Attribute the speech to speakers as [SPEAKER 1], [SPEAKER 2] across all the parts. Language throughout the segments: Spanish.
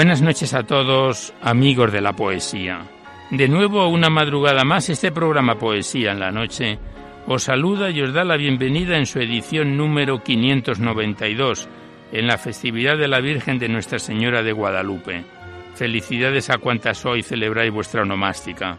[SPEAKER 1] Buenas noches a todos, amigos de la poesía. De nuevo, una madrugada más, este programa Poesía en la Noche os saluda y os da la bienvenida en su edición número 592, en la festividad de la Virgen de Nuestra Señora de Guadalupe. Felicidades a cuantas hoy celebráis vuestra onomástica.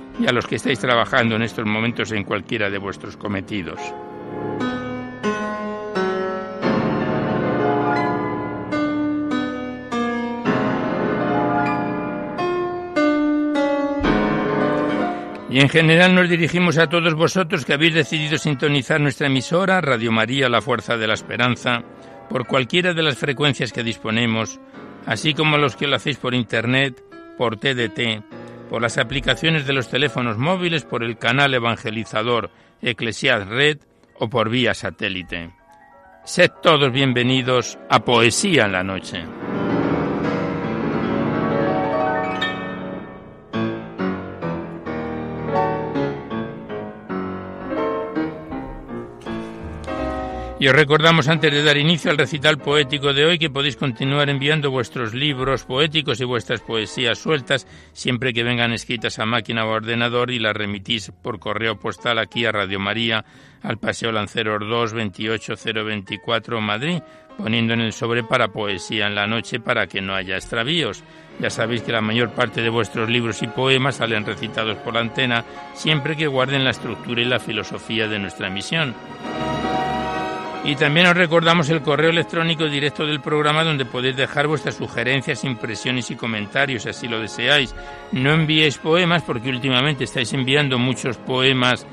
[SPEAKER 1] y a los que estáis trabajando en estos momentos en cualquiera de vuestros cometidos. Y en general nos dirigimos a todos vosotros que habéis decidido sintonizar nuestra emisora, Radio María, La Fuerza de la Esperanza, por cualquiera de las frecuencias que disponemos, así como a los que lo hacéis por Internet, por TDT, por las aplicaciones de los teléfonos móviles, por el canal evangelizador Eclesiad Red o por vía satélite. Sed todos bienvenidos a Poesía en la Noche. Y os recordamos antes de dar inicio al recital poético de hoy que podéis continuar enviando vuestros libros poéticos y vuestras poesías sueltas siempre que vengan escritas a máquina o ordenador y las remitís por correo postal aquí a Radio María, al Paseo Lanceros 2, 28024 Madrid, poniendo en el sobre para poesía en la noche para que no haya extravíos. Ya sabéis que la mayor parte de vuestros libros y poemas salen recitados por la antena siempre que guarden la estructura y la filosofía de nuestra misión. Y también os recordamos el correo electrónico directo del programa donde podéis dejar vuestras sugerencias, impresiones y comentarios, si así lo deseáis. No enviéis poemas porque últimamente estáis enviando muchos poemas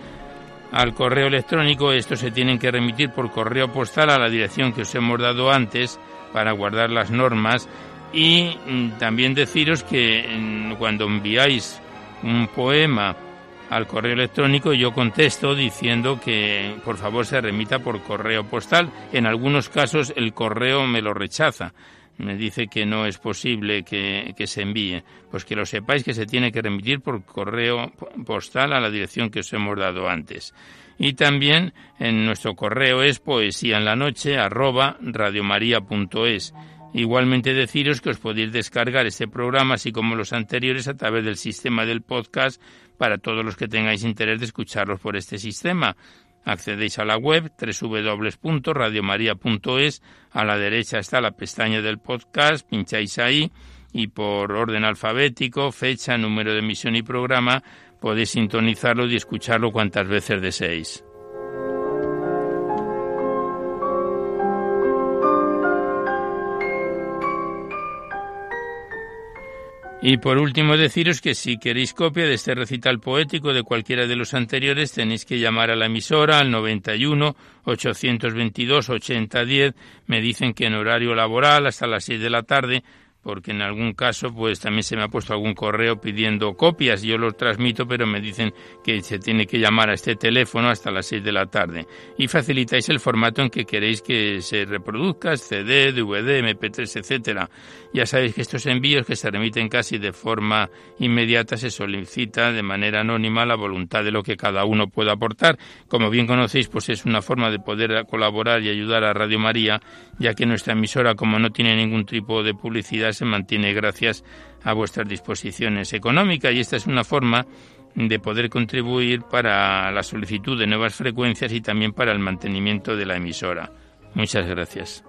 [SPEAKER 1] al correo electrónico. Estos se tienen que remitir por correo postal a la dirección que os hemos dado antes para guardar las normas. Y mm, también deciros que mm, cuando enviáis un poema al correo electrónico yo contesto diciendo que por favor se remita por correo postal. En algunos casos el correo me lo rechaza. Me dice que no es posible que, que, se envíe. Pues que lo sepáis que se tiene que remitir por correo postal a la dirección que os hemos dado antes. Y también en nuestro correo es poesía en la noche arroba radiomaria.es. Igualmente deciros que os podéis descargar este programa, así como los anteriores, a través del sistema del podcast para todos los que tengáis interés de escucharlos por este sistema. Accedéis a la web www.radiomaria.es, a la derecha está la pestaña del podcast, pincháis ahí y por orden alfabético, fecha, número de emisión y programa podéis sintonizarlo y escucharlo cuantas veces deseéis. Y por último deciros que si queréis copia de este recital poético de cualquiera de los anteriores tenéis que llamar a la emisora al 91 822 8010. Me dicen que en horario laboral hasta las 6 de la tarde porque en algún caso pues también se me ha puesto algún correo pidiendo copias, yo los transmito, pero me dicen que se tiene que llamar a este teléfono hasta las 6 de la tarde y facilitáis el formato en que queréis que se reproduzca, CD, DVD, MP3, etcétera. Ya sabéis que estos envíos que se remiten casi de forma inmediata se solicita de manera anónima la voluntad de lo que cada uno pueda aportar. Como bien conocéis, pues es una forma de poder colaborar y ayudar a Radio María, ya que nuestra emisora, como no tiene ningún tipo de publicidad, se mantiene gracias a vuestras disposiciones económicas y esta es una forma de poder contribuir para la solicitud de nuevas frecuencias y también para el mantenimiento de la emisora. Muchas gracias.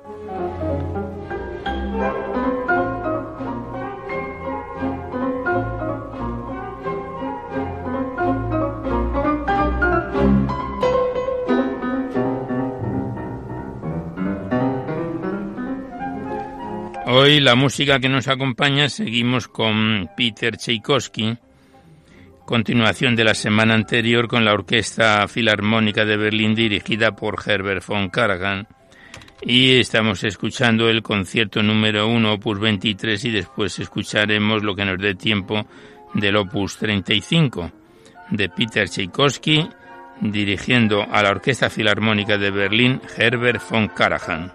[SPEAKER 1] Hoy la música que nos acompaña seguimos con Peter Tchaikovsky, continuación de la semana anterior con la Orquesta Filarmónica de Berlín dirigida por Herbert von Karajan y estamos escuchando el concierto número 1 opus 23 y después escucharemos lo que nos dé tiempo del opus 35 de Peter Tchaikovsky dirigiendo a la Orquesta Filarmónica de Berlín Herbert von Karajan.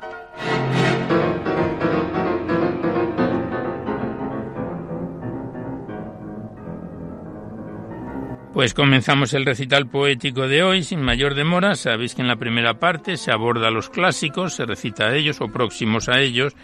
[SPEAKER 1] Pues comenzamos el recital poético de hoy sin mayor demora. Sabéis que en la primera parte se aborda los clásicos, se recita a ellos o próximos a ellos,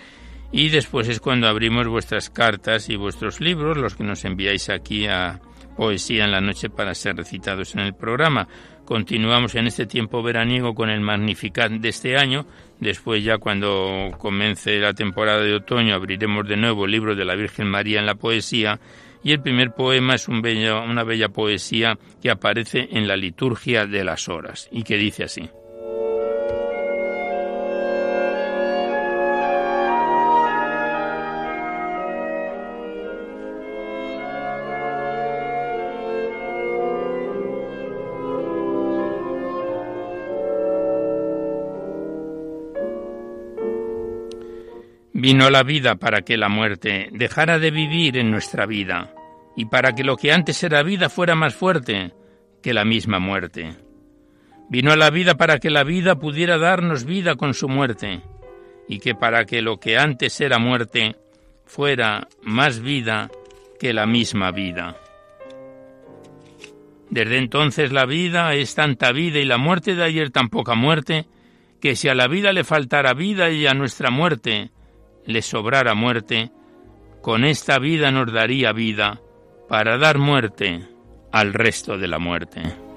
[SPEAKER 1] y después es cuando abrimos vuestras cartas y vuestros libros, los que nos enviáis aquí a Poesía en la Noche para ser recitados en el programa. Continuamos en este tiempo veraniego con el Magnificat de este año. Después ya cuando comience la temporada de otoño abriremos de nuevo el libro de la Virgen María en la poesía y el primer poema es un una bella poesía que aparece en la liturgia de las horas y que dice así. Vino la vida para que la muerte dejara de vivir en nuestra vida y para que lo que antes era vida fuera más fuerte que la misma muerte. Vino la vida para que la vida pudiera darnos vida con su muerte y que para que lo que antes era muerte fuera más vida que la misma vida. Desde entonces la vida es tanta vida y la muerte de ayer tan poca muerte, que si a la vida le faltara vida y a nuestra muerte le sobrara muerte, con esta vida nos daría vida para dar muerte al resto de la muerte.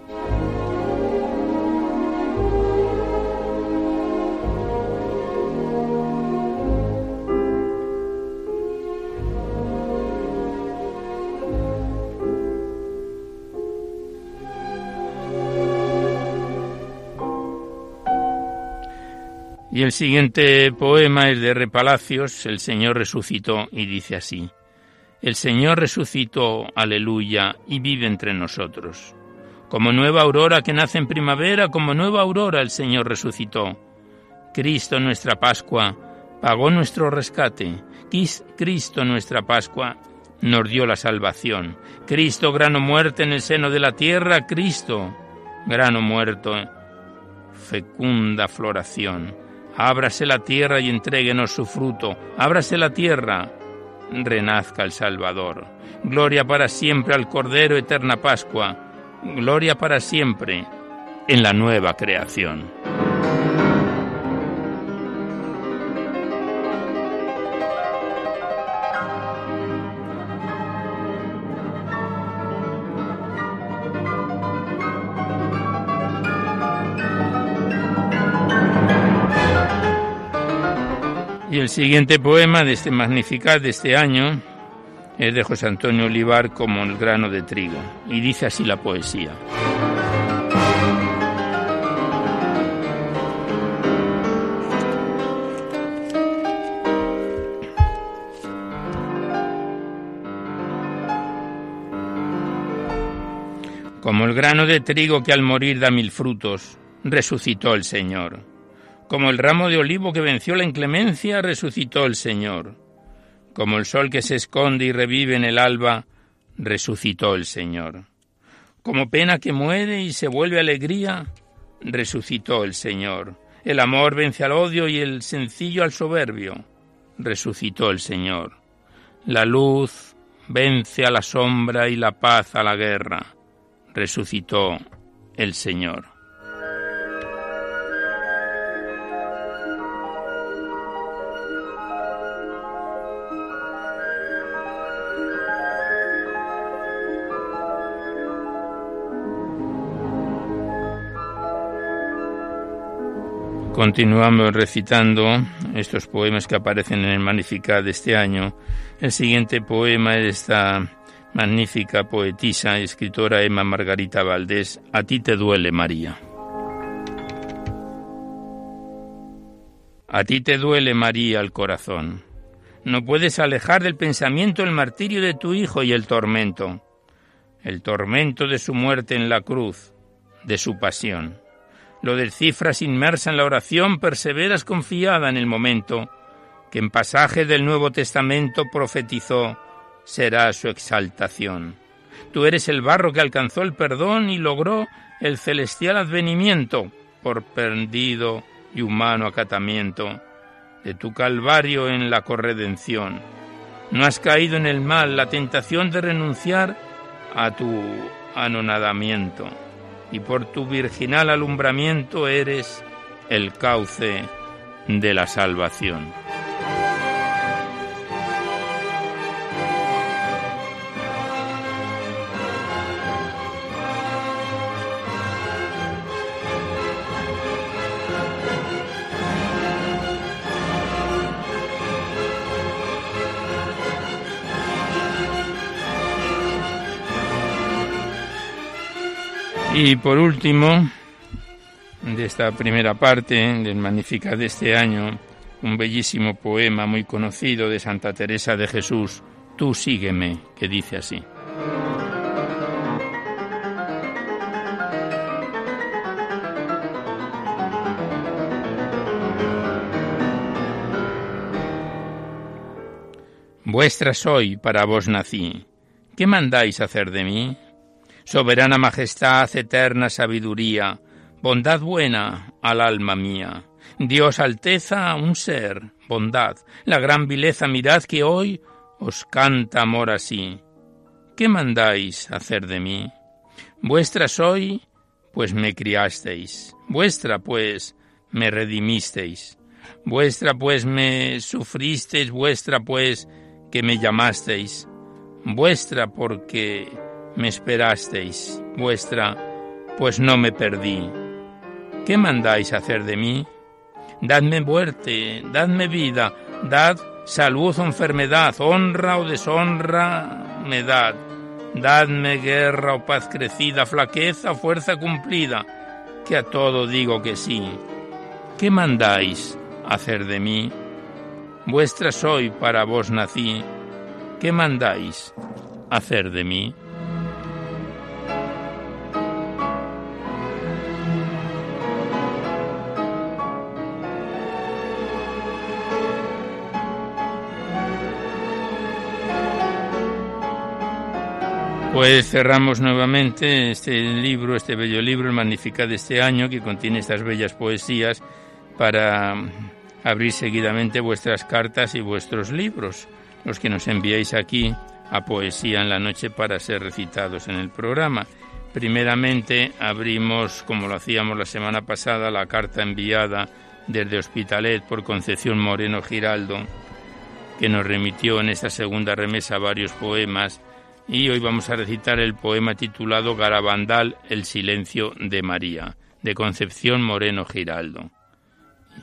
[SPEAKER 1] Y el siguiente poema es de Repalacios, El Señor resucitó, y dice así, El Señor resucitó, aleluya, y vive entre nosotros. Como nueva aurora que nace en primavera, como nueva aurora el Señor resucitó. Cristo nuestra Pascua pagó nuestro rescate. Cristo nuestra Pascua nos dio la salvación. Cristo grano muerte en el seno de la tierra, Cristo grano muerto, fecunda floración. Ábrase la tierra y entréguenos su fruto. Ábrase la tierra, renazca el Salvador. Gloria para siempre al Cordero, eterna Pascua. Gloria para siempre en la nueva creación. El siguiente poema de este Magnificat de este año es de José Antonio Olivar como el grano de trigo. Y dice así la poesía. Como el grano de trigo que al morir da mil frutos, resucitó el Señor como el ramo de olivo que venció la inclemencia, resucitó el Señor. Como el sol que se esconde y revive en el alba, resucitó el Señor. Como pena que muere y se vuelve alegría, resucitó el Señor. El amor vence al odio y el sencillo al soberbio, resucitó el Señor. La luz vence a la sombra y la paz a la guerra, resucitó el Señor. Continuamos recitando estos poemas que aparecen en el Magnificat de este año. El siguiente poema es de esta magnífica poetisa y escritora Emma Margarita Valdés, A ti te duele María. A ti te duele María el corazón. No puedes alejar del pensamiento el martirio de tu hijo y el tormento, el tormento de su muerte en la cruz, de su pasión lo descifras inmersa en la oración, perseveras confiada en el momento que en pasaje del Nuevo Testamento profetizó será su exaltación. Tú eres el barro que alcanzó el perdón y logró el celestial advenimiento por perdido y humano acatamiento de tu calvario en la corredención. No has caído en el mal, la tentación de renunciar a tu anonadamiento y por tu virginal alumbramiento eres el cauce de la salvación. Y por último, de esta primera parte del Magnificat de este año, un bellísimo poema muy conocido de Santa Teresa de Jesús, Tú sígueme, que dice así. Vuestra soy, para vos nací. ¿Qué mandáis hacer de mí? Soberana majestad, eterna sabiduría, bondad buena al alma mía. Dios alteza, un ser, bondad, la gran vileza mirad que hoy os canta amor así. ¿Qué mandáis hacer de mí? Vuestra soy, pues me criasteis, vuestra pues me redimisteis, vuestra pues me sufristeis, vuestra pues que me llamasteis, vuestra porque me esperasteis, vuestra, pues no me perdí. ¿Qué mandáis hacer de mí? Dadme muerte, dadme vida, dad salud o enfermedad, honra o deshonra me dad. Dadme guerra o paz crecida, flaqueza o fuerza cumplida, que a todo digo que sí. ¿Qué mandáis hacer de mí? Vuestra soy, para vos nací. ¿Qué mandáis hacer de mí? Pues cerramos nuevamente este libro, este bello libro, el Magnificat de este año, que contiene estas bellas poesías para abrir seguidamente vuestras cartas y vuestros libros, los que nos enviáis aquí a Poesía en la Noche para ser recitados en el programa. Primeramente abrimos, como lo hacíamos la semana pasada, la carta enviada desde Hospitalet por Concepción Moreno Giraldo, que nos remitió en esta segunda remesa varios poemas y hoy vamos a recitar el poema titulado Garabandal, el silencio de María, de Concepción Moreno Giraldo.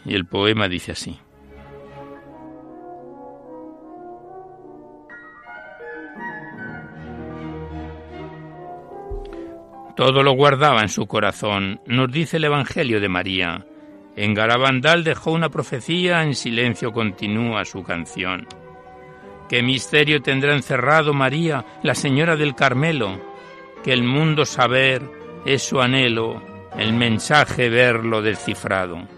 [SPEAKER 1] Y el poema dice así. Todo lo guardaba en su corazón, nos dice el Evangelio de María. En Garabandal dejó una profecía, en silencio continúa su canción. ¿Qué misterio tendrá encerrado María, la Señora del Carmelo? Que el mundo saber es su anhelo, el mensaje verlo descifrado.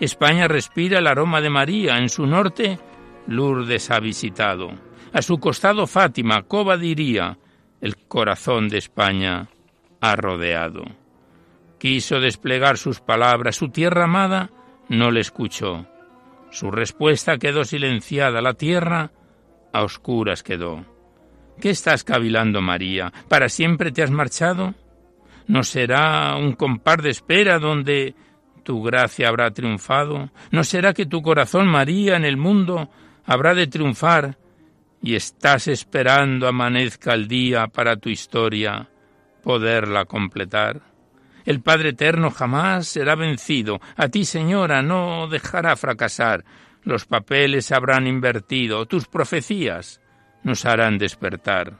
[SPEAKER 1] España respira el aroma de María, en su norte Lourdes ha visitado. A su costado Fátima, Coba diría, el corazón de España ha rodeado. Quiso desplegar sus palabras, su tierra amada no le escuchó. Su respuesta quedó silenciada, la tierra a oscuras quedó. ¿Qué estás cavilando, María? ¿Para siempre te has marchado? ¿No será un compar de espera donde tu gracia habrá triunfado? ¿No será que tu corazón, María, en el mundo habrá de triunfar y estás esperando amanezca el día para tu historia poderla completar? El Padre Eterno jamás será vencido. A ti, Señora, no dejará fracasar. Los papeles habrán invertido. Tus profecías nos harán despertar.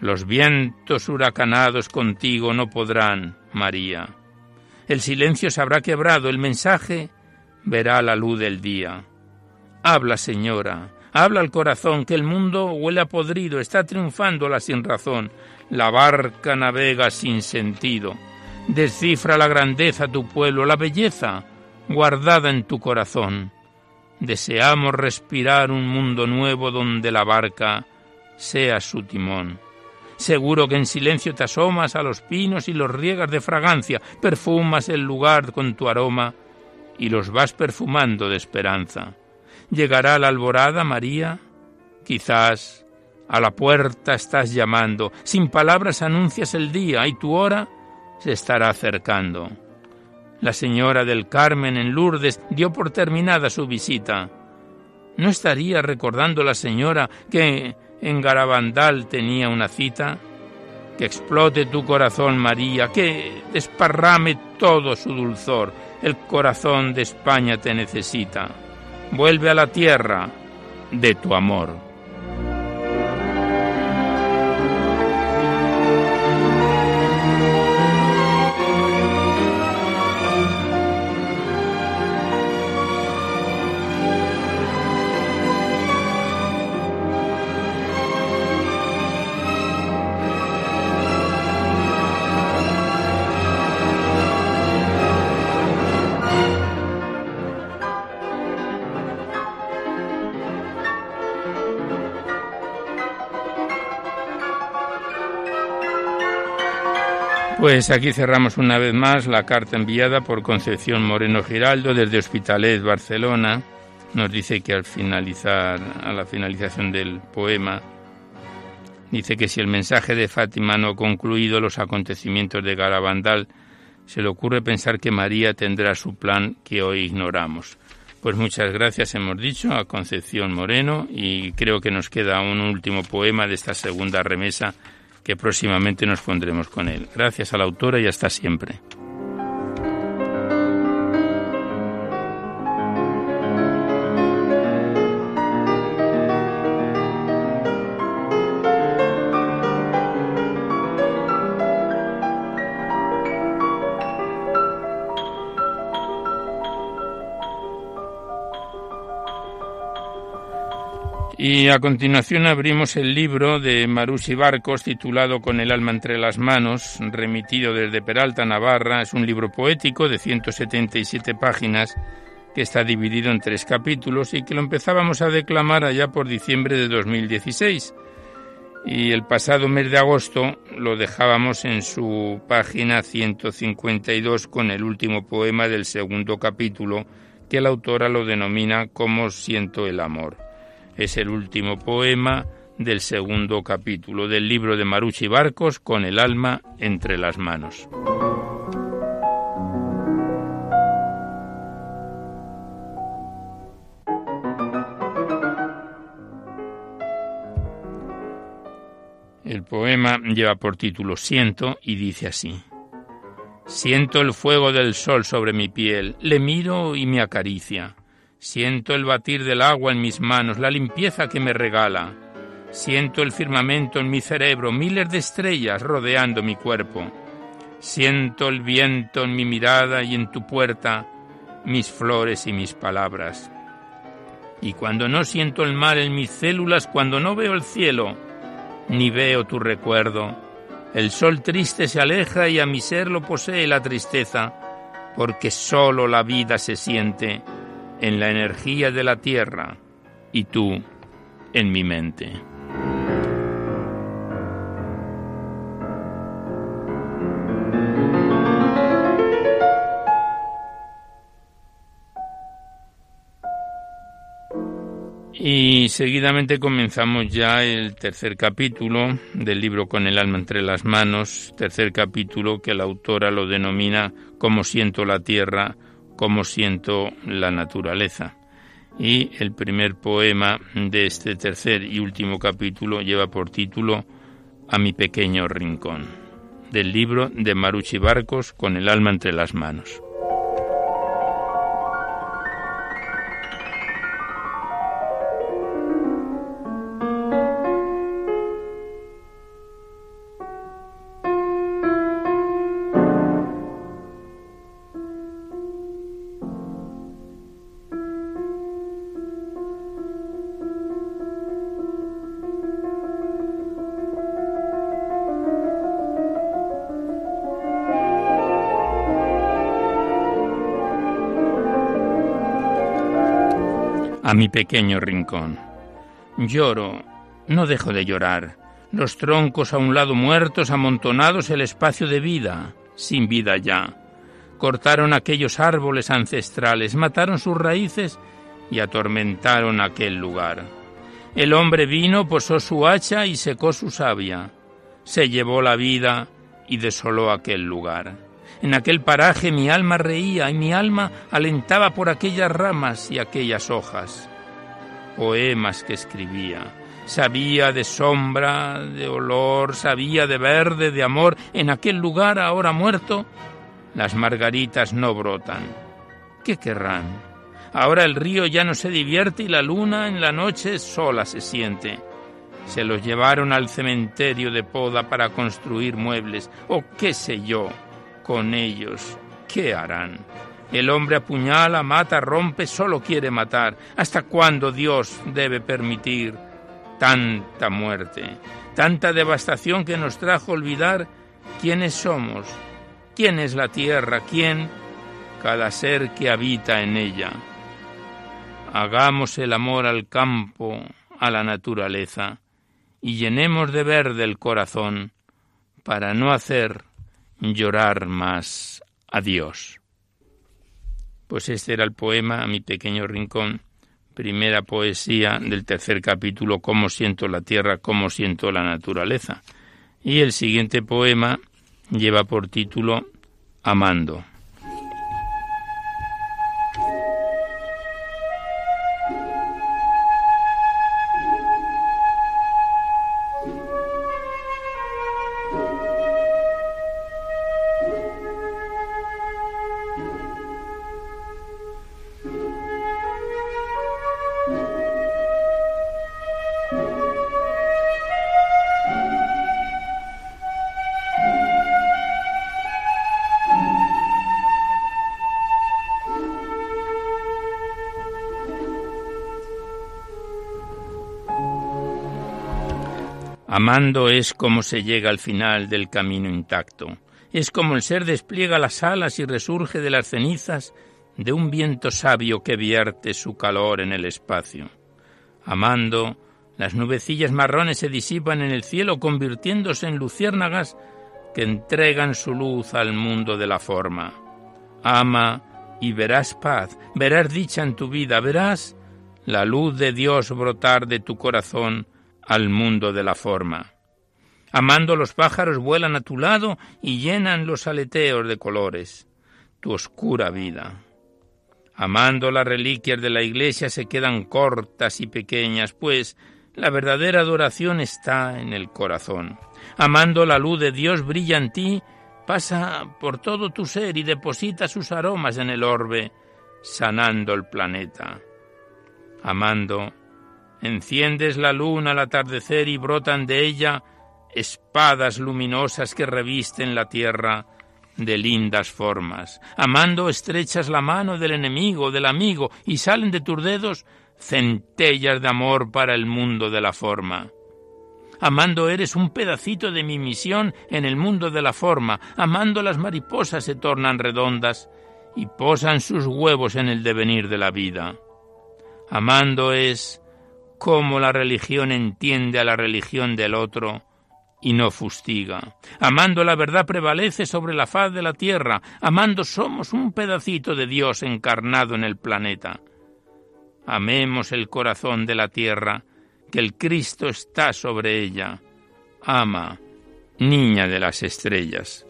[SPEAKER 1] Los vientos huracanados contigo no podrán, María. El silencio se habrá quebrado, el mensaje verá la luz del día. Habla, Señora, habla al corazón, que el mundo huele a podrido, está triunfando la sin razón, la barca navega sin sentido. Descifra la grandeza tu pueblo, la belleza guardada en tu corazón. Deseamos respirar un mundo nuevo donde la barca sea su timón. Seguro que en silencio te asomas a los pinos y los riegas de fragancia, perfumas el lugar con tu aroma y los vas perfumando de esperanza. ¿Llegará la alborada, María? Quizás a la puerta estás llamando, sin palabras anuncias el día y tu hora se estará acercando. La señora del Carmen en Lourdes dio por terminada su visita. ¿No estaría recordando la señora que en Garabandal tenía una cita? Que explote tu corazón, María, que desparrame todo su dulzor. El corazón de España te necesita. Vuelve a la tierra de tu amor. Pues aquí cerramos una vez más la carta enviada por Concepción Moreno Giraldo desde Hospitalet, Barcelona. Nos dice que al finalizar, a la finalización del poema, dice que si el mensaje de Fátima no ha concluido los acontecimientos de Garabandal, se le ocurre pensar que María tendrá su plan que hoy ignoramos. Pues muchas gracias, hemos dicho, a Concepción Moreno y creo que nos queda un último poema de esta segunda remesa que próximamente nos pondremos con él. Gracias a la autora y hasta siempre. Y a continuación abrimos el libro de Marusi Barcos titulado Con el alma entre las manos, remitido desde Peralta, Navarra. Es un libro poético de 177 páginas que está dividido en tres capítulos y que lo empezábamos a declamar allá por diciembre de 2016. Y el pasado mes de agosto lo dejábamos en su página 152 con el último poema del segundo capítulo que la autora lo denomina Cómo siento el amor. Es el último poema del segundo capítulo del libro de Marucci Barcos con el alma entre las manos. El poema lleva por título Siento y dice así. Siento el fuego del sol sobre mi piel, le miro y me acaricia. Siento el batir del agua en mis manos, la limpieza que me regala. Siento el firmamento en mi cerebro, miles de estrellas rodeando mi cuerpo. Siento el viento en mi mirada y en tu puerta, mis flores y mis palabras. Y cuando no siento el mar en mis células, cuando no veo el cielo, ni veo tu recuerdo, el sol triste se aleja y a mi ser lo posee la tristeza, porque sólo la vida se siente en la energía de la tierra y tú en mi mente. Y seguidamente comenzamos ya el tercer capítulo del libro Con el alma entre las manos, tercer capítulo que la autora lo denomina Cómo siento la tierra, cómo siento la naturaleza. Y el primer poema de este tercer y último capítulo lleva por título A mi pequeño rincón, del libro de Maruchi Barcos Con el alma entre las manos. Mi pequeño rincón. Lloro, no dejo de llorar. Los troncos a un lado muertos, amontonados el espacio de vida, sin vida ya. Cortaron aquellos árboles ancestrales, mataron sus raíces y atormentaron aquel lugar. El hombre vino, posó su hacha y secó su savia. Se llevó la vida y desoló aquel lugar. En aquel paraje mi alma reía y mi alma alentaba por aquellas ramas y aquellas hojas. Poemas que escribía. Sabía de sombra, de olor, sabía de verde, de amor. En aquel lugar ahora muerto, las margaritas no brotan. ¿Qué querrán? Ahora el río ya no se divierte y la luna en la noche sola se siente. Se los llevaron al cementerio de poda para construir muebles, o qué sé yo con ellos, ¿qué harán? El hombre apuñala, mata, rompe, solo quiere matar. ¿Hasta cuándo Dios debe permitir tanta muerte, tanta devastación que nos trajo olvidar quiénes somos, quién es la tierra, quién, cada ser que habita en ella? Hagamos el amor al campo, a la naturaleza, y llenemos de verde el corazón para no hacer llorar más a Dios. Pues este era el poema mi pequeño rincón, primera poesía del tercer capítulo, Cómo siento la tierra, cómo siento la naturaleza. Y el siguiente poema lleva por título Amando. Amando es como se llega al final del camino intacto. Es como el ser despliega las alas y resurge de las cenizas de un viento sabio que vierte su calor en el espacio. Amando, las nubecillas marrones se disipan en el cielo convirtiéndose en luciérnagas que entregan su luz al mundo de la forma. Ama y verás paz, verás dicha en tu vida, verás la luz de Dios brotar de tu corazón al mundo de la forma. Amando los pájaros vuelan a tu lado y llenan los aleteos de colores, tu oscura vida. Amando las reliquias de la iglesia se quedan cortas y pequeñas, pues la verdadera adoración está en el corazón. Amando la luz de Dios brilla en ti, pasa por todo tu ser y deposita sus aromas en el orbe, sanando el planeta. Amando, Enciendes la luna al atardecer y brotan de ella espadas luminosas que revisten la tierra de lindas formas. Amando estrechas la mano del enemigo, del amigo, y salen de tus dedos centellas de amor para el mundo de la forma. Amando eres un pedacito de mi misión en el mundo de la forma. Amando las mariposas se tornan redondas y posan sus huevos en el devenir de la vida. Amando es cómo la religión entiende a la religión del otro y no fustiga. Amando la verdad prevalece sobre la faz de la tierra. Amando somos un pedacito de Dios encarnado en el planeta. Amemos el corazón de la tierra, que el Cristo está sobre ella. Ama, niña de las estrellas.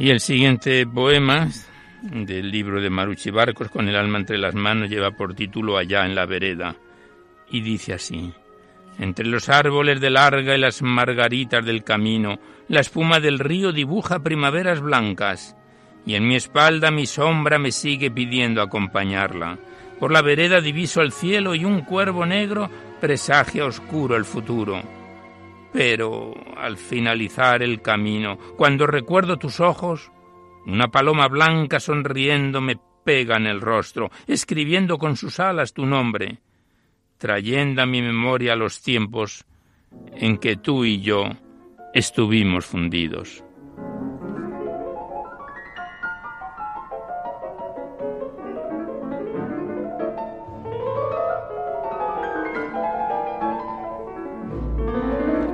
[SPEAKER 1] Y el siguiente poema del libro de Maruchi Barcos, con el alma entre las manos, lleva por título Allá en la vereda. Y dice así. Entre los árboles de larga y las margaritas del camino, la espuma del río dibuja primaveras blancas, y en mi espalda mi sombra me sigue pidiendo acompañarla. Por la vereda diviso el cielo y un cuervo negro presagia oscuro el futuro. Pero al finalizar el camino, cuando recuerdo tus ojos, una paloma blanca sonriendo me pega en el rostro, escribiendo con sus alas tu nombre, trayendo a mi memoria los tiempos en que tú y yo estuvimos fundidos.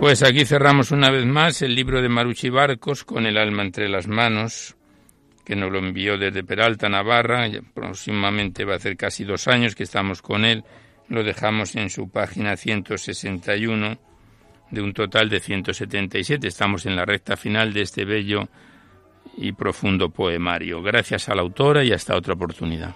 [SPEAKER 1] Pues aquí cerramos una vez más el libro de Maruchi Barcos con el alma entre las manos, que nos lo envió desde Peralta, Navarra. próximamente va a hacer casi dos años que estamos con él. Lo dejamos en su página 161 de un total de 177. Estamos en la recta final de este bello y profundo poemario. Gracias a la autora y hasta otra oportunidad.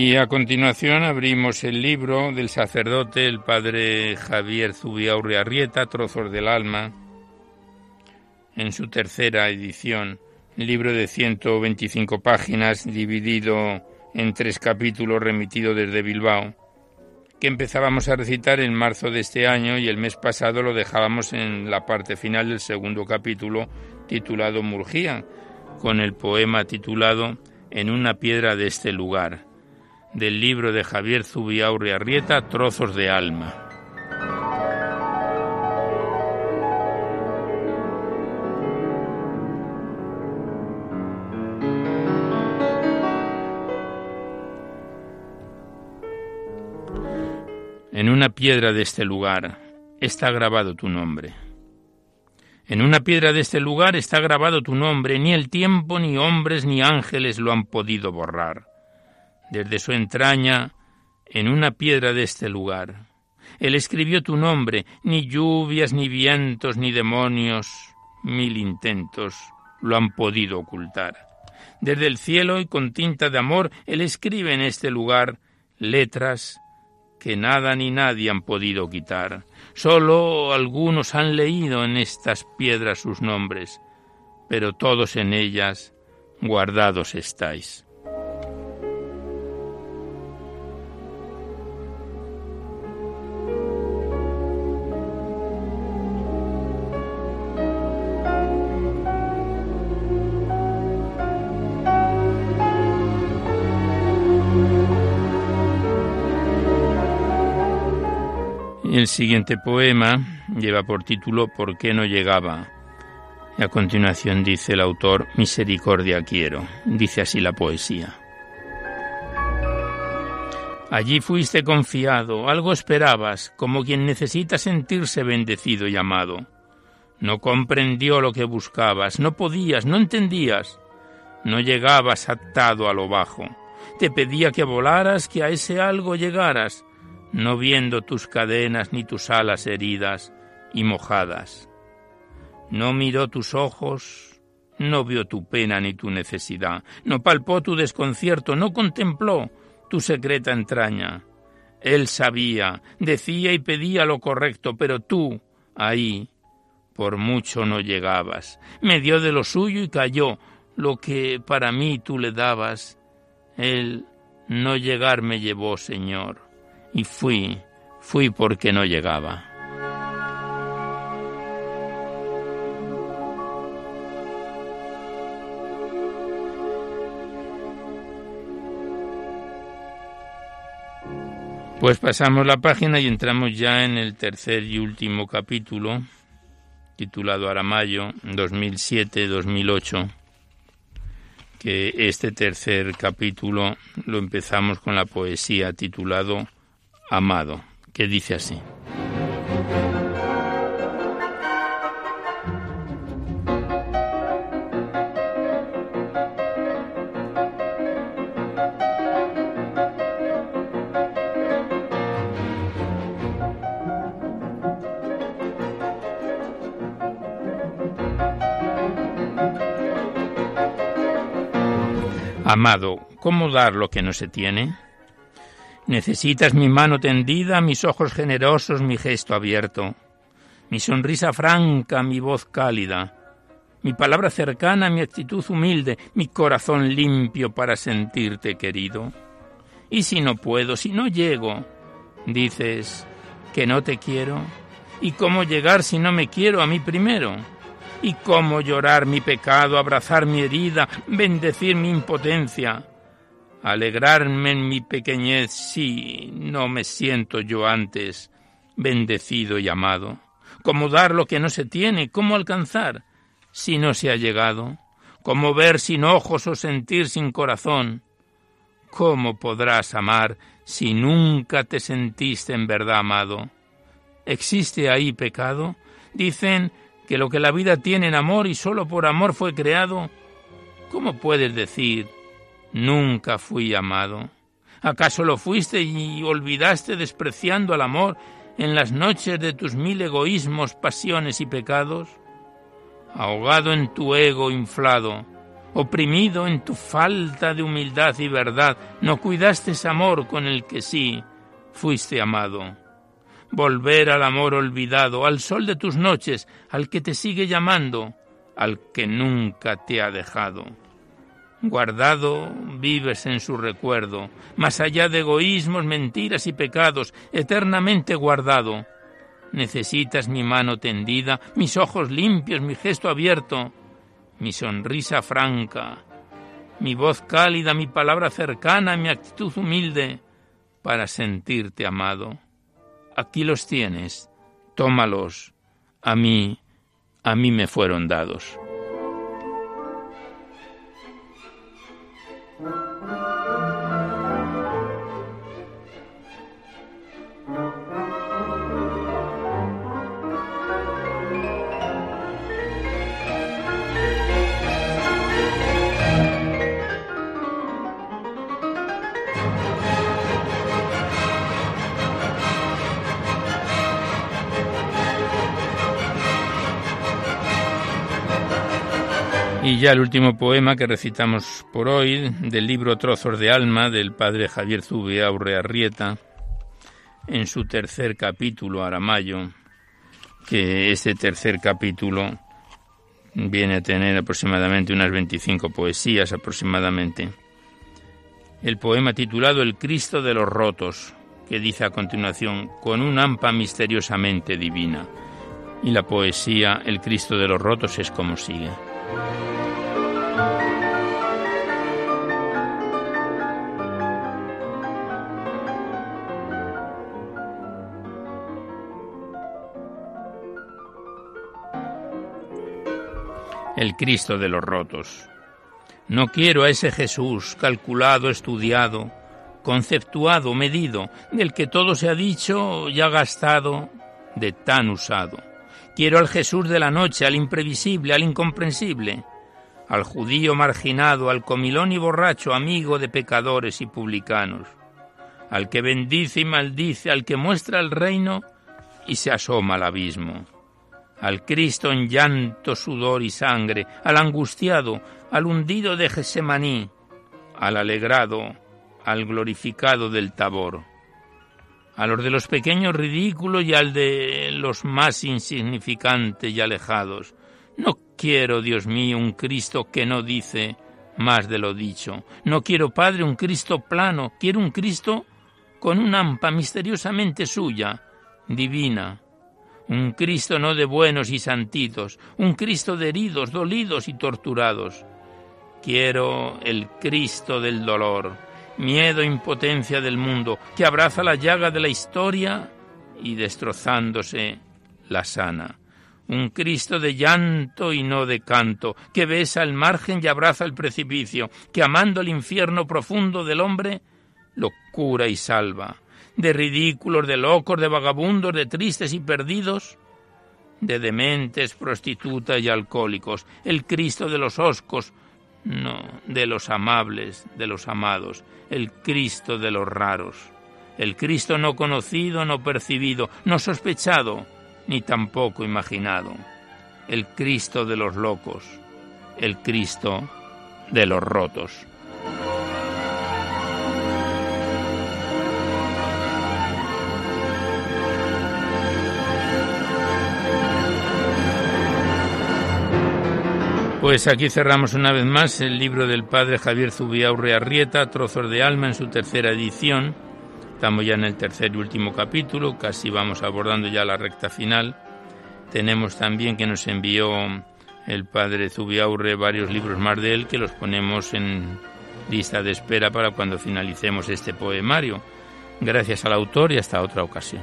[SPEAKER 1] Y a continuación abrimos el libro del sacerdote, el padre Javier Zubiaurri Arrieta, Trozos del Alma, en su tercera edición, libro de 125 páginas, dividido en tres capítulos, remitido desde Bilbao, que empezábamos a recitar en marzo de este año y el mes pasado lo dejábamos en la parte final del segundo capítulo, titulado Murgía, con el poema titulado En una piedra de este lugar del libro de Javier Zubiaurri Arrieta, Trozos de Alma. En una piedra de este lugar está grabado tu nombre. En una piedra de este lugar está grabado tu nombre, ni el tiempo, ni hombres, ni ángeles lo han podido borrar desde su entraña en una piedra de este lugar. Él escribió tu nombre, ni lluvias, ni vientos, ni demonios, mil intentos lo han podido ocultar. Desde el cielo y con tinta de amor, Él escribe en este lugar letras que nada ni nadie han podido quitar. Solo algunos han leído en estas piedras sus nombres, pero todos en ellas guardados estáis. Siguiente poema lleva por título ¿Por qué no llegaba? Y a continuación dice el autor Misericordia quiero. Dice así la poesía. Allí fuiste confiado, algo esperabas, como quien necesita sentirse bendecido y amado. No comprendió lo que buscabas, no podías, no entendías, no llegabas atado a lo bajo. Te pedía que volaras, que a ese algo llegaras, no viendo tus cadenas ni tus alas heridas y mojadas. No miró tus ojos, no vio tu pena ni tu necesidad, no palpó tu desconcierto, no contempló tu secreta entraña. Él sabía, decía y pedía lo correcto, pero tú, ahí, por mucho no llegabas. Me dio de lo suyo y cayó lo que para mí tú le dabas. Él no llegar me llevó, Señor, y fui, fui porque no llegaba. Pues pasamos la página y entramos ya en el tercer y último capítulo, titulado Aramayo 2007-2008, que este tercer capítulo lo empezamos con la poesía titulado Amado, que dice así. Amado, ¿cómo dar lo que no se tiene? Necesitas mi mano tendida, mis ojos generosos, mi gesto abierto, mi sonrisa franca, mi voz cálida, mi palabra cercana, mi actitud humilde, mi corazón limpio para sentirte querido. Y si no puedo, si no llego, dices que no te quiero. ¿Y cómo llegar si no me quiero a mí primero? y cómo llorar mi pecado, abrazar mi herida, bendecir mi impotencia, alegrarme en mi pequeñez si no me siento yo antes bendecido y amado. Cómo dar lo que no se tiene, cómo alcanzar si no se ha llegado, cómo ver sin ojos o sentir sin corazón. ¿Cómo podrás amar si nunca te sentiste en verdad amado? ¿Existe ahí pecado? Dicen que lo que la vida tiene en amor y solo por amor fue creado, ¿cómo puedes decir nunca fui amado? ¿Acaso lo fuiste y olvidaste despreciando al amor en las noches de tus mil egoísmos, pasiones y pecados? Ahogado en tu ego inflado, oprimido en tu falta de humildad y verdad, no cuidaste ese amor con el que sí fuiste amado volver al amor olvidado, al sol de tus noches, al que te sigue llamando, al que nunca te ha dejado. Guardado vives en su recuerdo, más allá de egoísmos, mentiras y pecados, eternamente guardado. Necesitas mi mano tendida, mis ojos limpios, mi gesto abierto, mi sonrisa franca, mi voz cálida, mi palabra cercana, mi actitud humilde, para sentirte amado aquí los tienes, tómalos, a mí, a mí me fueron dados. Thank you. Y ya el último poema que recitamos por hoy, del libro Trozos de Alma, del padre Javier Zubiaurre Arrieta, en su tercer capítulo, Aramayo, que este tercer capítulo viene a tener aproximadamente unas 25 poesías aproximadamente. El poema titulado El Cristo de los Rotos, que dice a continuación, con un ampa misteriosamente divina. Y la poesía El Cristo de los Rotos es como sigue. El Cristo de los rotos. No quiero a ese Jesús calculado, estudiado, conceptuado, medido, del que todo se ha dicho y ha gastado, de tan usado. Quiero al Jesús de la noche, al imprevisible, al incomprensible, al judío marginado, al comilón y borracho, amigo de pecadores y publicanos, al que bendice y maldice, al que muestra el reino y se asoma al abismo al Cristo en llanto, sudor y sangre, al angustiado, al hundido de Gesemaní, al alegrado, al glorificado del Tabor, a los de los pequeños ridículos y al de los más insignificantes y alejados. No quiero, Dios mío, un Cristo que no dice más de lo dicho. No quiero, Padre, un Cristo plano, quiero un Cristo con una ampa misteriosamente suya, divina. Un Cristo no de buenos y santitos, un Cristo de heridos, dolidos y torturados. Quiero el Cristo del dolor, miedo e impotencia del mundo, que abraza la llaga de la historia y destrozándose la sana. Un Cristo de llanto y no de canto, que besa el margen y abraza el precipicio, que amando el infierno profundo del hombre, lo cura y salva. De ridículos, de locos, de vagabundos, de tristes y perdidos, de dementes, prostitutas y alcohólicos, el Cristo de los oscos, no, de los amables, de los amados, el Cristo de los raros, el Cristo no conocido, no percibido, no sospechado, ni tampoco imaginado, el Cristo de los locos, el Cristo de los rotos. Pues aquí cerramos una vez más el libro del padre Javier Zubiaurre Arrieta, Trozos de Alma, en su tercera edición. Estamos ya en el tercer y último capítulo, casi vamos abordando ya la recta final. Tenemos también que nos envió el padre Zubiaurre varios libros más de él que los ponemos en lista de espera para cuando finalicemos este poemario. Gracias al autor y hasta otra ocasión.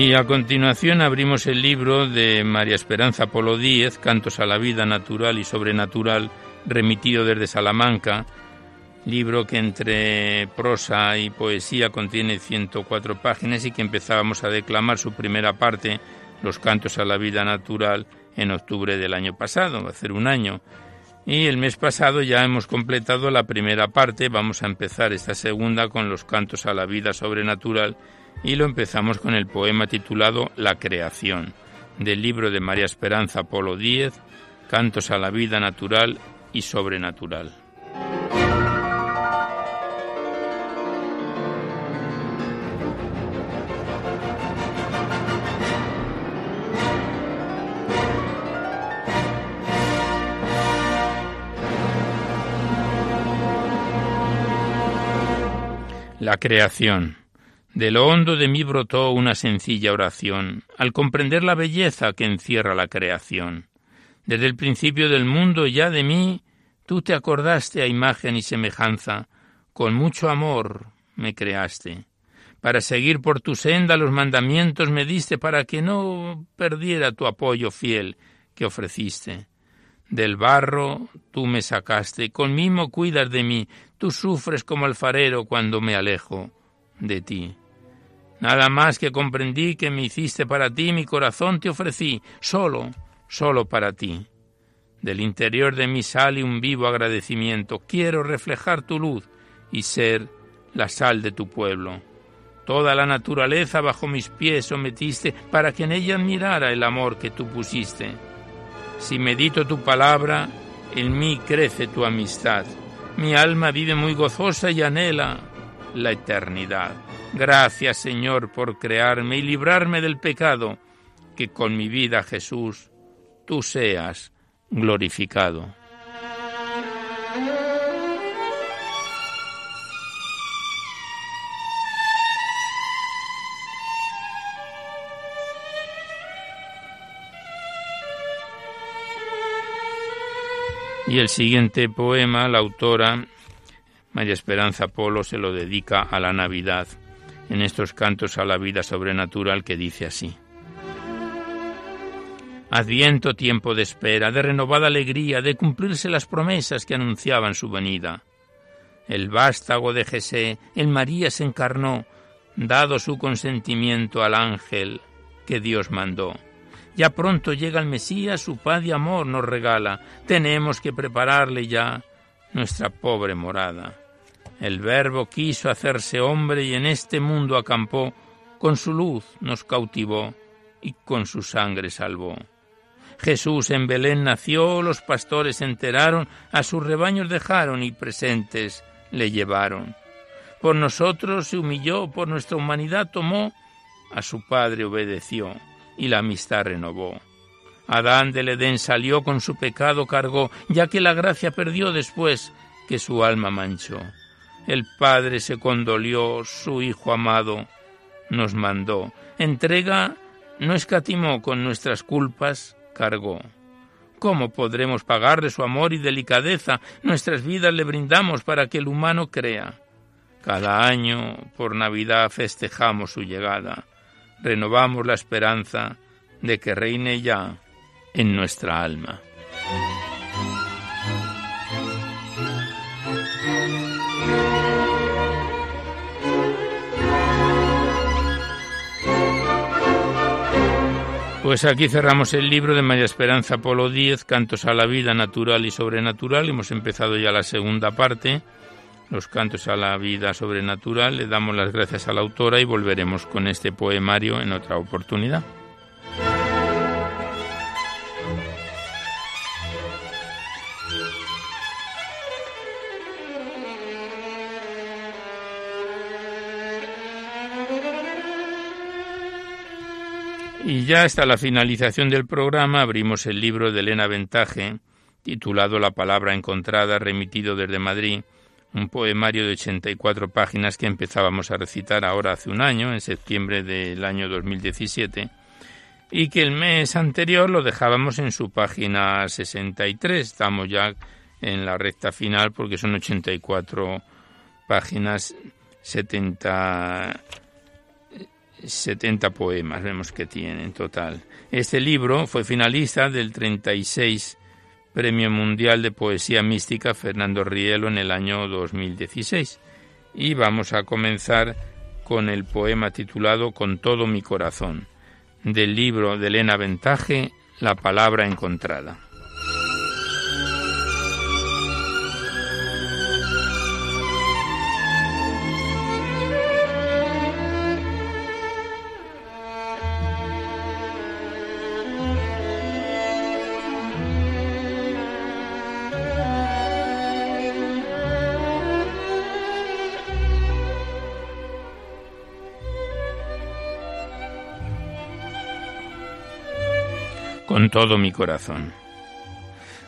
[SPEAKER 1] Y a continuación abrimos el libro de María Esperanza Polo Díez, Cantos a la Vida Natural y Sobrenatural, remitido desde Salamanca, libro que entre prosa y poesía contiene 104 páginas y que empezábamos a declamar su primera parte, Los Cantos a la Vida Natural, en octubre del año pasado, va a ser un año. Y el mes pasado ya hemos completado la primera parte, vamos a empezar esta segunda con los Cantos a la Vida Sobrenatural, y lo empezamos con el poema titulado La creación, del libro de María Esperanza Polo Díez, Cantos a la vida natural y sobrenatural. La creación. De lo hondo de mí brotó una sencilla oración, al comprender la belleza que encierra la creación. Desde el principio del mundo ya de mí, tú te acordaste a imagen y semejanza, con mucho amor me creaste. Para seguir por tu senda los mandamientos me diste para que no perdiera tu apoyo fiel que ofreciste. Del barro tú me sacaste, con mimo cuidas de mí, tú sufres como alfarero cuando me alejo de ti. Nada más que comprendí que me hiciste para ti, mi corazón te ofrecí, solo, solo para ti. Del interior de mí sale un vivo agradecimiento. Quiero reflejar tu luz y ser la sal de tu pueblo. Toda la naturaleza bajo mis pies sometiste para que en ella admirara el amor que tú pusiste. Si medito tu palabra, en mí crece tu amistad. Mi alma vive muy gozosa y anhela la eternidad. Gracias Señor por crearme y librarme del pecado, que con mi vida Jesús tú seas glorificado. Y el siguiente poema, la autora María Esperanza Polo se lo dedica a la Navidad en estos cantos a la vida sobrenatural que dice así. Adviento tiempo de espera, de renovada alegría, de cumplirse las promesas que anunciaban su venida. El vástago de Jesé, en María se encarnó, dado su consentimiento al ángel que Dios mandó. Ya pronto llega el Mesías, su paz y amor nos regala. Tenemos que prepararle ya nuestra pobre morada. El Verbo quiso hacerse hombre y en este mundo acampó, con su luz nos cautivó y con su sangre salvó. Jesús en Belén nació, los pastores se enteraron, a sus rebaños dejaron y presentes le llevaron. Por nosotros se humilló, por nuestra humanidad tomó, a su Padre obedeció y la amistad renovó. Adán del Edén salió con su pecado cargó, ya que la gracia perdió después que su alma manchó. El Padre se condolió, su Hijo amado nos mandó. Entrega no escatimó con nuestras culpas, cargó. ¿Cómo podremos pagarle su amor y delicadeza? Nuestras vidas le brindamos para que el humano crea. Cada año, por Navidad, festejamos su llegada. Renovamos la esperanza de que reine ya en nuestra alma. Pues aquí cerramos el libro de María Esperanza Polo Díez, Cantos a la Vida Natural y Sobrenatural. Hemos empezado ya la segunda parte, los Cantos a la Vida Sobrenatural. Le damos las gracias a la autora y volveremos con este poemario en otra oportunidad. Y ya hasta la finalización del programa abrimos el libro de Elena Ventaje, titulado La palabra encontrada, remitido desde Madrid, un poemario de 84 páginas que empezábamos a recitar ahora hace un año, en septiembre del año 2017, y que el mes anterior lo dejábamos en su página 63. Estamos ya en la recta final porque son 84 páginas, 70 70 poemas vemos que tiene en total. Este libro fue finalista del 36 Premio Mundial de Poesía Mística Fernando Rielo en el año 2016. Y vamos a comenzar con el poema titulado Con todo mi corazón, del libro de Elena Ventaje, La palabra encontrada. Con todo mi corazón.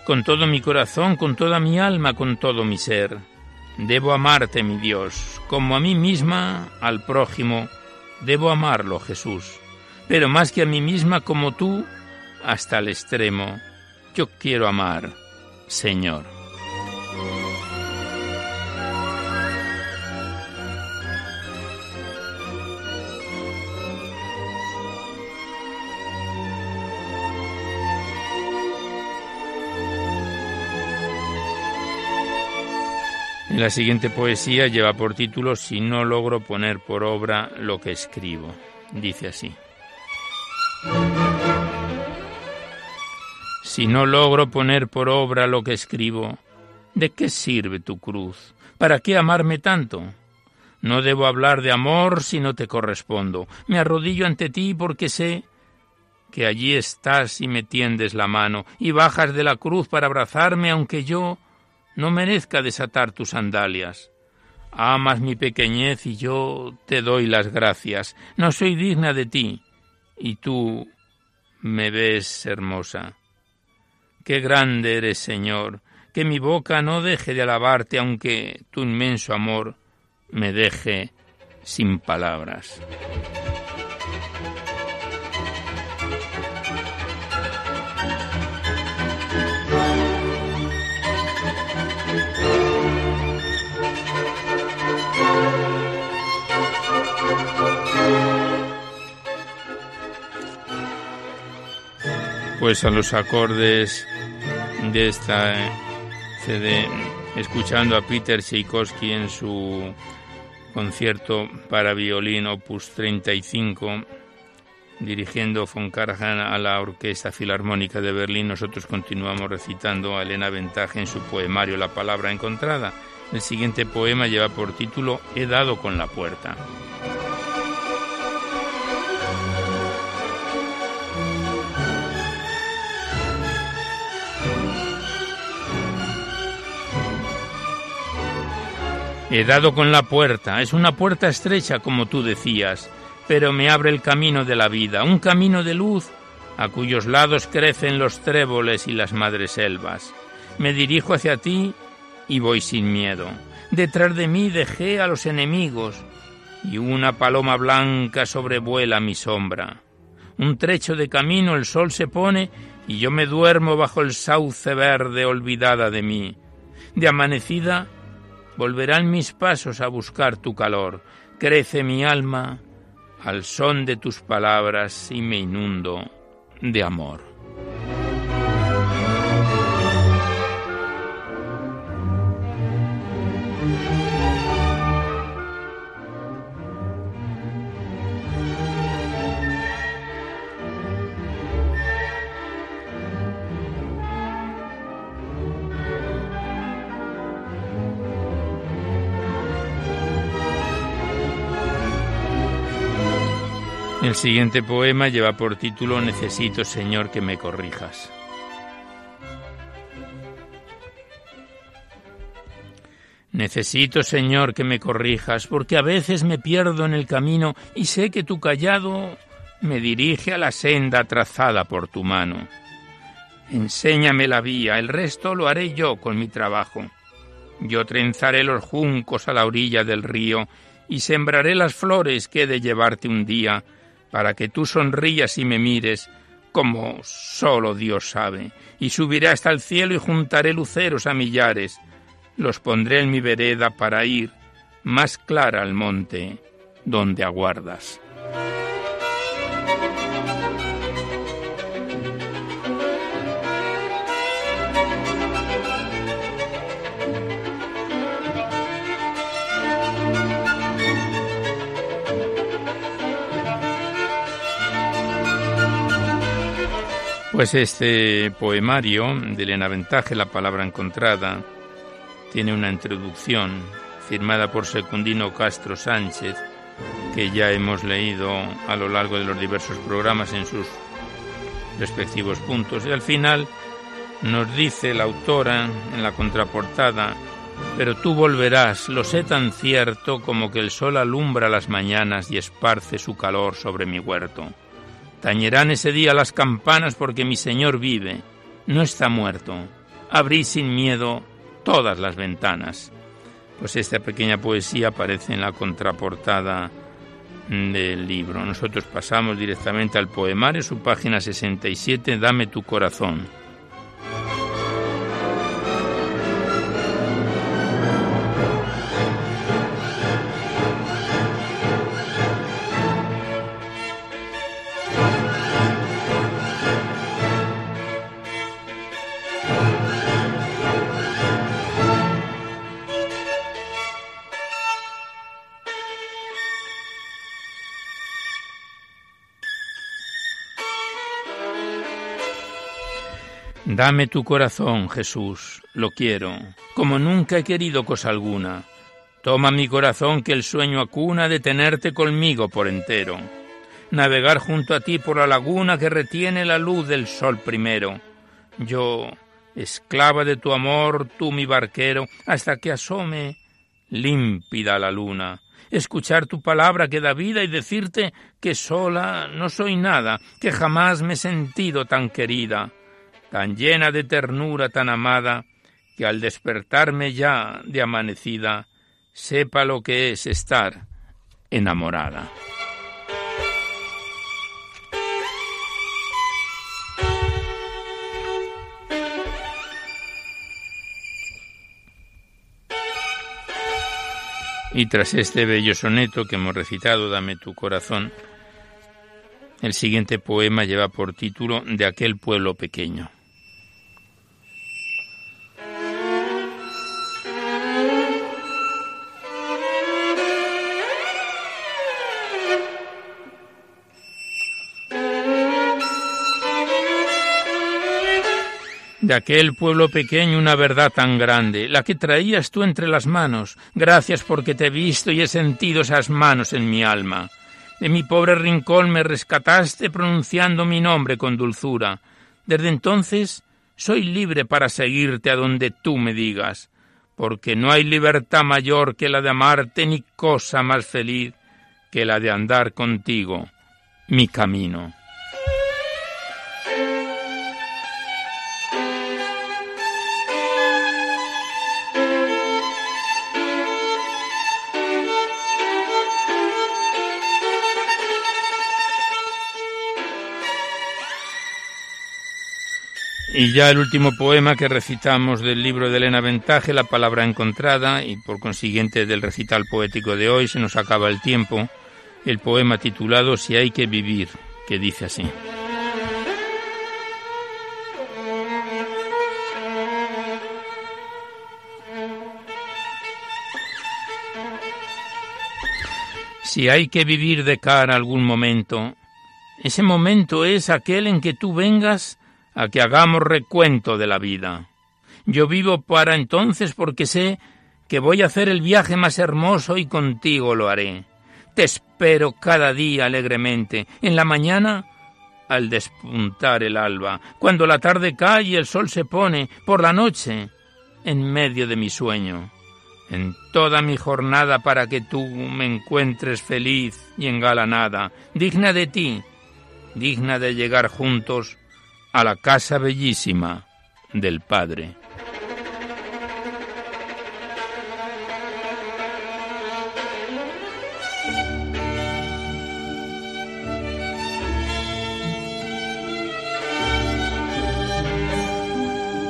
[SPEAKER 1] Con todo mi corazón, con toda mi alma, con todo mi ser. Debo amarte, mi Dios, como a mí misma, al prójimo. Debo amarlo, Jesús. Pero más que a mí misma como tú, hasta el extremo. Yo quiero amar, Señor. La siguiente poesía lleva por título Si no logro poner por obra lo que escribo. Dice así. Si no logro poner por obra lo que escribo, ¿de qué sirve tu cruz? ¿Para qué amarme tanto? No debo hablar de amor si no te correspondo. Me arrodillo ante ti porque sé que allí estás y me tiendes la mano y bajas de la cruz para abrazarme aunque yo no merezca desatar tus sandalias. Amas mi pequeñez y yo te doy las gracias. No soy digna de ti y tú me ves hermosa. Qué grande eres, Señor, que mi boca no deje de alabarte aunque tu inmenso amor me deje sin palabras. Pues a los acordes de esta CD, escuchando a Peter Tchaikovsky en su concierto para violín opus 35, dirigiendo von Karajan a la Orquesta Filarmónica de Berlín, nosotros continuamos recitando a Elena Ventaje en su poemario La Palabra Encontrada. El siguiente poema lleva por título He dado con la puerta. He dado con la puerta, es una puerta estrecha como tú decías, pero me abre el camino de la vida, un camino de luz a cuyos lados crecen los tréboles y las madreselvas. Me dirijo hacia ti y voy sin miedo. Detrás de mí dejé a los enemigos y una paloma blanca sobrevuela mi sombra. Un trecho de camino el sol se pone y yo me duermo bajo el sauce verde olvidada de mí. De amanecida volverán mis pasos a buscar tu calor. Crece mi alma al son de tus palabras y me inundo de amor. El siguiente poema lleva por título Necesito, Señor, que me corrijas. Necesito, Señor, que me corrijas, porque a veces me pierdo en el camino y sé que tu callado me dirige a la senda trazada por tu mano. Enséñame la vía, el resto lo haré yo con mi trabajo. Yo trenzaré los juncos a la orilla del río y sembraré las flores que he de llevarte un día para que tú sonrías y me mires como solo Dios sabe, y subiré hasta el cielo y juntaré luceros a millares, los pondré en mi vereda para ir más clara al monte donde aguardas. Pues este poemario de Elena Ventaje, La palabra encontrada, tiene una introducción firmada por Secundino Castro Sánchez, que ya hemos leído a lo largo de los diversos programas en sus respectivos puntos. Y al final nos dice la autora en la contraportada, pero tú volverás, lo sé tan cierto como que el sol alumbra las mañanas y esparce su calor sobre mi huerto. Tañerán ese día las campanas porque mi Señor vive, no está muerto. Abrí sin miedo todas las ventanas. Pues esta pequeña poesía aparece en la contraportada del libro. Nosotros pasamos directamente al poemario, su página 67, Dame tu corazón. Dame tu corazón, Jesús, lo quiero, como nunca he querido cosa alguna. Toma mi corazón que el sueño acuna de tenerte conmigo por entero. Navegar junto a ti por la laguna que retiene la luz del sol primero. Yo, esclava de tu amor, tú mi barquero, hasta que asome límpida la luna. Escuchar tu palabra que da vida y decirte que sola no soy nada, que jamás me he sentido tan querida tan llena de ternura, tan amada, que al despertarme ya de amanecida, sepa lo que es estar enamorada. Y tras este bello soneto que hemos recitado, Dame tu corazón, el siguiente poema lleva por título De aquel pueblo pequeño. De aquel pueblo pequeño una verdad tan grande, la que traías tú entre las manos. Gracias porque te he visto y he sentido esas manos en mi alma. De mi pobre rincón me rescataste pronunciando mi nombre con dulzura. Desde entonces soy libre para seguirte a donde tú me digas, porque no hay libertad mayor que la de amarte ni cosa más feliz que la de andar contigo mi camino. Y ya el último poema que recitamos del libro de Elena Ventaje, La palabra encontrada, y por consiguiente del recital poético de hoy, se nos acaba el tiempo, el poema titulado Si hay que vivir, que dice así. Si hay que vivir de cara algún momento, ese momento es aquel en que tú vengas a que hagamos recuento de la vida. Yo vivo para entonces porque sé que voy a hacer el viaje más hermoso y contigo lo haré. Te espero cada día alegremente, en la mañana al despuntar el alba, cuando la tarde cae y el sol se pone, por la noche, en medio de mi sueño, en toda mi jornada para que tú me encuentres feliz y engalanada, digna de ti, digna de llegar juntos a la casa bellísima del Padre.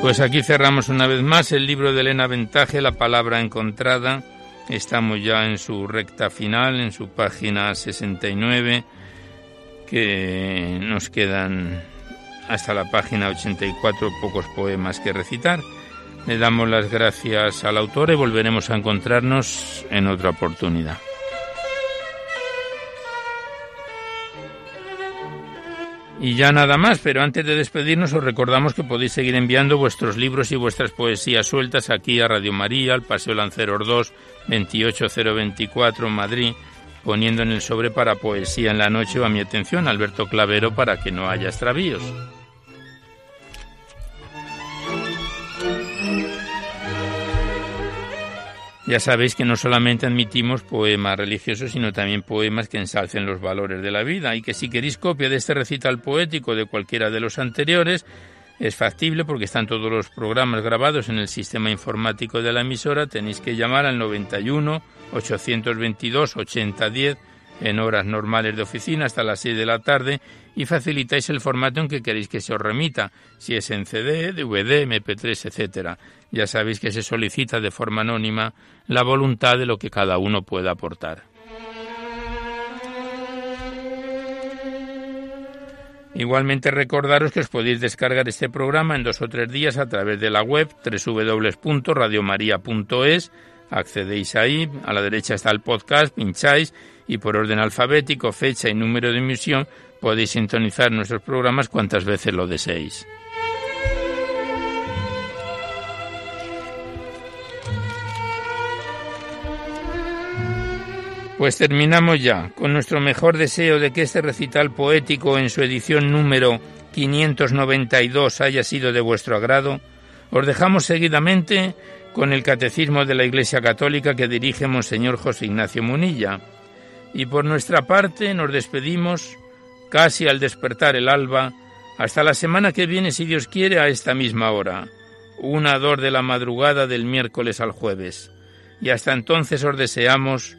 [SPEAKER 1] Pues aquí cerramos una vez más el libro de Elena Ventaje, La palabra encontrada. Estamos ya en su recta final, en su página 69, que nos quedan hasta la página 84 pocos poemas que recitar. Le damos las gracias al autor y volveremos a encontrarnos en otra oportunidad. Y ya nada más, pero antes de despedirnos os recordamos que podéis seguir enviando vuestros libros y vuestras poesías sueltas aquí a Radio María, al Paseo Lanceros 2, 28024, Madrid, poniendo en el sobre para poesía en la noche o a mi atención, Alberto Clavero, para que no haya extravíos. Ya sabéis que no solamente admitimos poemas religiosos, sino también poemas que ensalcen los valores de la vida y que si queréis copia de este recital poético de cualquiera de los anteriores, es factible porque están todos los programas grabados en el sistema informático de la emisora. Tenéis que llamar al 91 822 8010 en horas normales de oficina hasta las 6 de la tarde y facilitáis el formato en que queréis que se os remita, si es en CD, DVD, MP3, etcétera. Ya sabéis que se solicita de forma anónima la voluntad de lo que cada uno pueda aportar. Igualmente recordaros que os podéis descargar este programa en dos o tres días a través de la web www.radiomaria.es. Accedéis ahí, a la derecha está el podcast, pincháis y por orden alfabético, fecha y número de emisión podéis sintonizar nuestros programas cuantas veces lo deseéis. Pues terminamos ya con nuestro mejor deseo de que este recital poético en su edición número 592 haya sido de vuestro agrado. Os dejamos seguidamente con el Catecismo de la Iglesia Católica que dirige Monseñor José Ignacio Munilla. Y por nuestra parte nos despedimos casi al despertar el alba, hasta la semana que viene, si Dios quiere, a esta misma hora, una dor de la madrugada del miércoles al jueves. Y hasta entonces os deseamos